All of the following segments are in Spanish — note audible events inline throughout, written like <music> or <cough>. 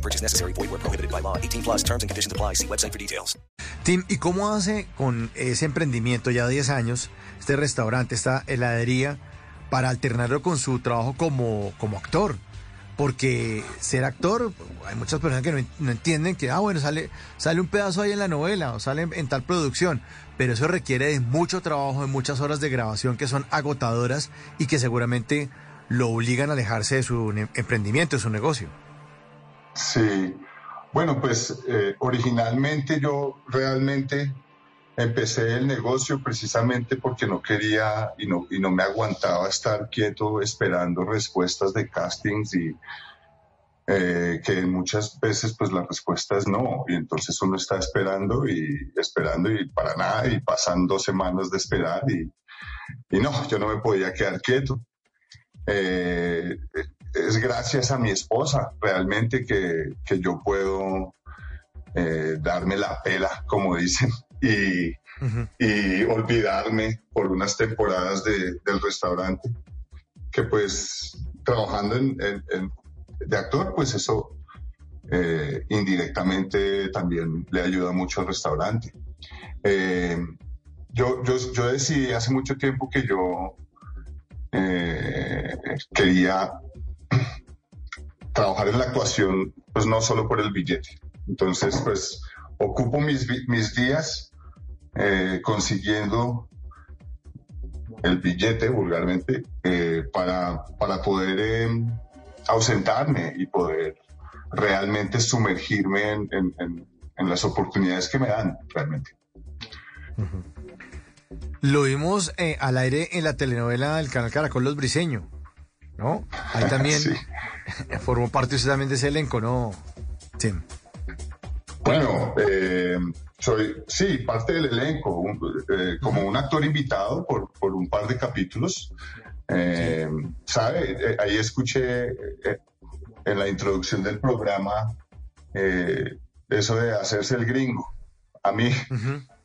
Purchase necessary. Void where prohibited by law. 18 plus terms and conditions apply. See website for details. Tim, ¿y cómo hace con ese emprendimiento ya 10 años, este restaurante, esta heladería, para alternarlo con su trabajo como, como actor? Porque ser actor, hay muchas personas que no, no entienden que, ah, bueno, sale, sale un pedazo ahí en la novela o sale en, en tal producción, pero eso requiere de mucho trabajo, de muchas horas de grabación que son agotadoras y que seguramente lo obligan a alejarse de su emprendimiento, de su negocio. Sí, bueno, pues eh, originalmente yo realmente empecé el negocio precisamente porque no quería y no, y no me aguantaba estar quieto esperando respuestas de castings y eh, que muchas veces pues la respuesta es no y entonces uno está esperando y esperando y para nada y pasan dos semanas de esperar y, y no, yo no me podía quedar quieto. Eh, es gracias a mi esposa realmente que, que yo puedo eh, darme la pela, como dicen, <laughs> y, y olvidarme por unas temporadas de- del restaurante, que pues trabajando en, en- en- de actor, pues eso eh, indirectamente también le ayuda mucho al restaurante. Eh, yo, yo, yo decidí hace mucho tiempo que yo eh, quería trabajar en la actuación, pues no solo por el billete. Entonces, pues ocupo mis, mis días eh, consiguiendo el billete, vulgarmente, eh, para, para poder eh, ausentarme y poder realmente sumergirme en- en las oportunidades que me dan, realmente. Lo vimos eh, al aire en la telenovela del canal Caracol Los Briseño, ¿no? Ahí también <laughs> Sí. <laughs> formó parte usted también de ese elenco, ¿no? Tim. Bueno, eh, soy, sí, parte del elenco, un- eh, como un actor invitado por, por un par de capítulos. Eh, ¿Sabe? Ahí escuché en la introducción del programa eso de hacerse el gringo. A mí,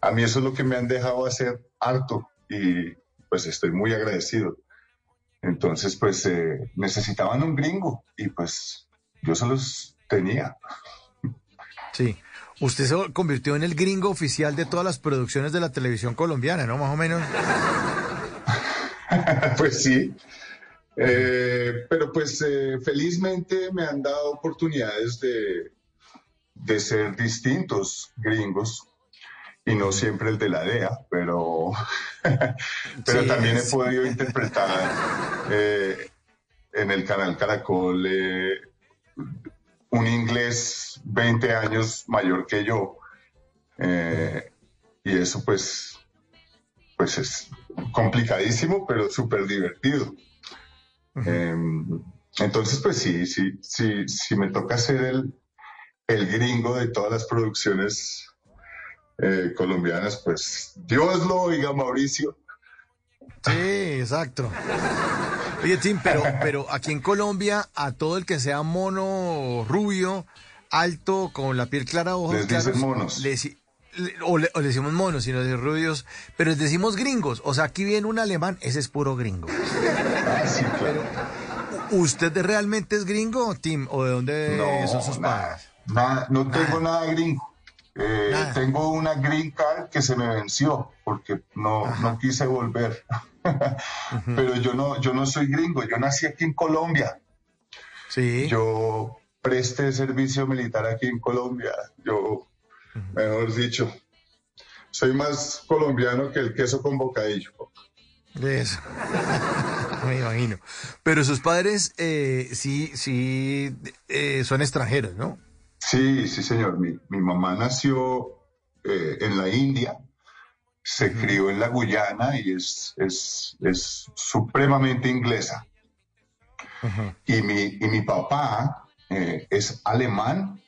a mí eso es lo que me han dejado hacer harto y pues estoy muy agradecido. Entonces, pues eh, necesitaban un gringo y pues yo se los tenía. Sí. Usted se convirtió en el gringo oficial de todas las producciones de la televisión colombiana, ¿no? Más o menos. <laughs> pues sí. Eh, pero pues eh, felizmente me han dado oportunidades de, de ser distintos gringos y no siempre el de la DEA, pero, <laughs> pero Sí, también he podido interpretar eh, en el canal Caracol eh, un inglés 20 años mayor que yo. Eh, y eso pues, pues es complicadísimo, pero súper divertido. Eh, entonces, pues sí, sí, sí, sí me toca ser el, el gringo de todas las producciones eh, colombianas, pues Dios lo oiga, Mauricio. Sí, exacto. Oye, Tim, pero, pero aquí en Colombia, a todo el que sea mono, rubio, alto, con la piel clara, ojos Les dicen monos. le deci- le- o, le, o le decimos monos, sino de rubios, pero les decimos gringos. O sea, aquí viene un alemán, ese es puro gringo. Ah, sí, claro. ¿Usted realmente es gringo, Tim? ¿O de dónde No, son sus padres? nada, no tengo nada gringo. Eh. Tengo una green card que se me venció porque no, no quise volver. <laughs> Pero yo no, yo no soy gringo, yo nací aquí en Colombia. Sí. Yo presté servicio militar aquí en Colombia. Yo, mejor dicho, soy más colombiano que el queso con bocadillo. Eso. <laughs> Me imagino. Pero sus padres eh, sí, sí eh, son extranjeros, ¿no? Sí, sí, señor. Mi, mi mamá nació eh, en la India, se crió en la Guyana y es, es, es supremamente inglesa. Y mi, y mi papá eh, es alemán,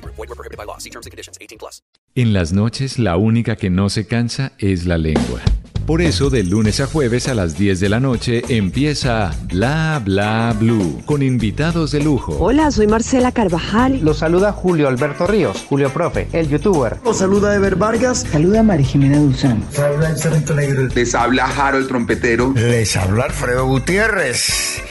Group. Void were prohibited by law. See terms and conditions. 18 plus. En las noches la única que no se cansa es la lengua. Por eso de lunes a jueves a las 10 de la noche empieza Bla Bla Blue con invitados de lujo. Hola, soy Marcela Carvajal. Los saluda Julio Alberto Ríos, Julio Profe, el youtuber. Los saluda Ever Vargas. Saluda María Jimena Dulzán. Habla el Sargento Negro. Les habla Jaro el trompetero. Les habla Alfredo Gutiérrez.